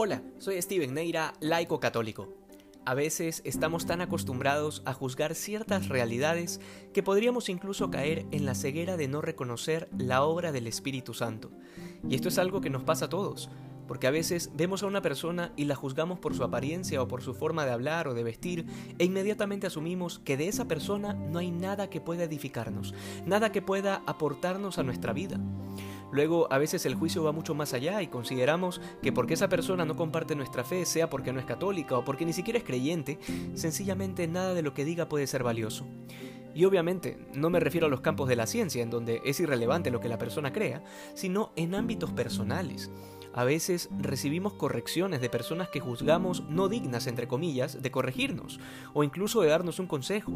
Hola, soy Steven Neira, laico católico. A veces estamos tan acostumbrados a juzgar ciertas realidades que podríamos incluso caer en la ceguera de no reconocer la obra del Espíritu Santo. Y esto es algo que nos pasa a todos, porque a veces vemos a una persona y la juzgamos por su apariencia o por su forma de hablar o de vestir e inmediatamente asumimos que de esa persona no hay nada que pueda edificarnos, nada que pueda aportarnos a nuestra vida. Luego, a veces el juicio va mucho más allá y consideramos que porque esa persona no comparte nuestra fe, sea porque no es católica o porque ni siquiera es creyente, sencillamente nada de lo que diga puede ser valioso. Y obviamente no me refiero a los campos de la ciencia, en donde es irrelevante lo que la persona crea, sino en ámbitos personales. A veces recibimos correcciones de personas que juzgamos no dignas, entre comillas, de corregirnos o incluso de darnos un consejo.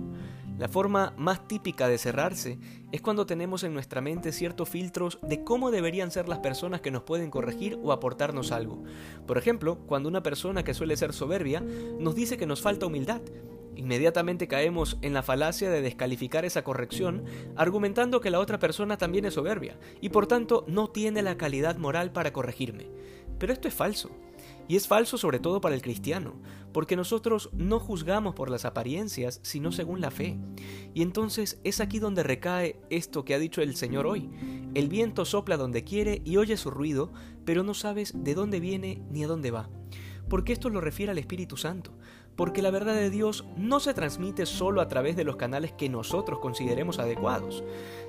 La forma más típica de cerrarse es cuando tenemos en nuestra mente ciertos filtros de cómo deberían ser las personas que nos pueden corregir o aportarnos algo. Por ejemplo, cuando una persona que suele ser soberbia nos dice que nos falta humildad Inmediatamente caemos en la falacia de descalificar esa corrección, argumentando que la otra persona también es soberbia y por tanto no tiene la calidad moral para corregirme. Pero esto es falso. Y es falso sobre todo para el cristiano, porque nosotros no juzgamos por las apariencias, sino según la fe. Y entonces es aquí donde recae esto que ha dicho el Señor hoy. El viento sopla donde quiere y oye su ruido, pero no sabes de dónde viene ni a dónde va. Porque esto lo refiere al Espíritu Santo porque la verdad de Dios no se transmite solo a través de los canales que nosotros consideremos adecuados.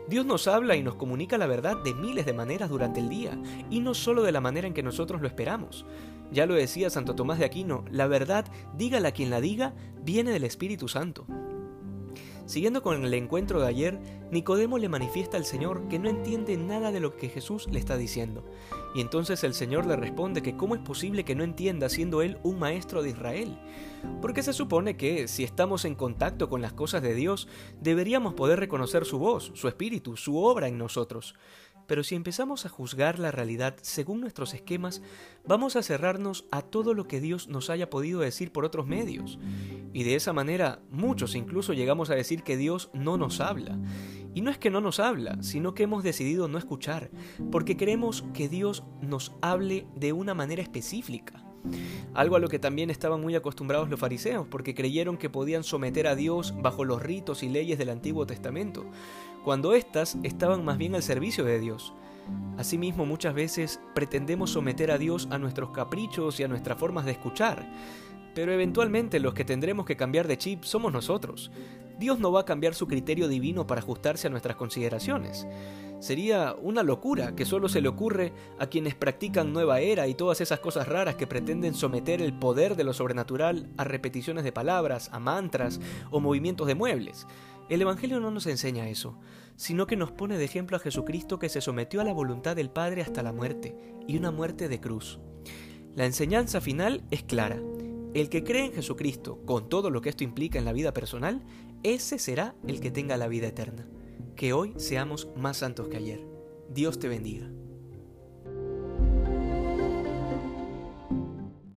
Dios nos habla y nos comunica la verdad de miles de maneras durante el día, y no solo de la manera en que nosotros lo esperamos. Ya lo decía Santo Tomás de Aquino, la verdad, dígala quien la diga, viene del Espíritu Santo. Siguiendo con el encuentro de ayer, Nicodemo le manifiesta al Señor que no entiende nada de lo que Jesús le está diciendo. Y entonces el Señor le responde que cómo es posible que no entienda siendo él un maestro de Israel. Porque se supone que si estamos en contacto con las cosas de Dios, deberíamos poder reconocer su voz, su espíritu, su obra en nosotros. Pero si empezamos a juzgar la realidad según nuestros esquemas, vamos a cerrarnos a todo lo que Dios nos haya podido decir por otros medios. Y de esa manera, muchos incluso llegamos a decir que Dios no nos habla. Y no es que no nos habla, sino que hemos decidido no escuchar, porque queremos que Dios nos hable de una manera específica. Algo a lo que también estaban muy acostumbrados los fariseos, porque creyeron que podían someter a Dios bajo los ritos y leyes del Antiguo Testamento, cuando éstas estaban más bien al servicio de Dios. Asimismo, muchas veces pretendemos someter a Dios a nuestros caprichos y a nuestras formas de escuchar, pero eventualmente los que tendremos que cambiar de chip somos nosotros. Dios no va a cambiar su criterio divino para ajustarse a nuestras consideraciones. Sería una locura que solo se le ocurre a quienes practican nueva era y todas esas cosas raras que pretenden someter el poder de lo sobrenatural a repeticiones de palabras, a mantras o movimientos de muebles. El Evangelio no nos enseña eso, sino que nos pone de ejemplo a Jesucristo que se sometió a la voluntad del Padre hasta la muerte, y una muerte de cruz. La enseñanza final es clara. El que cree en Jesucristo, con todo lo que esto implica en la vida personal, ese será el que tenga la vida eterna. Que hoy seamos más santos que ayer. Dios te bendiga.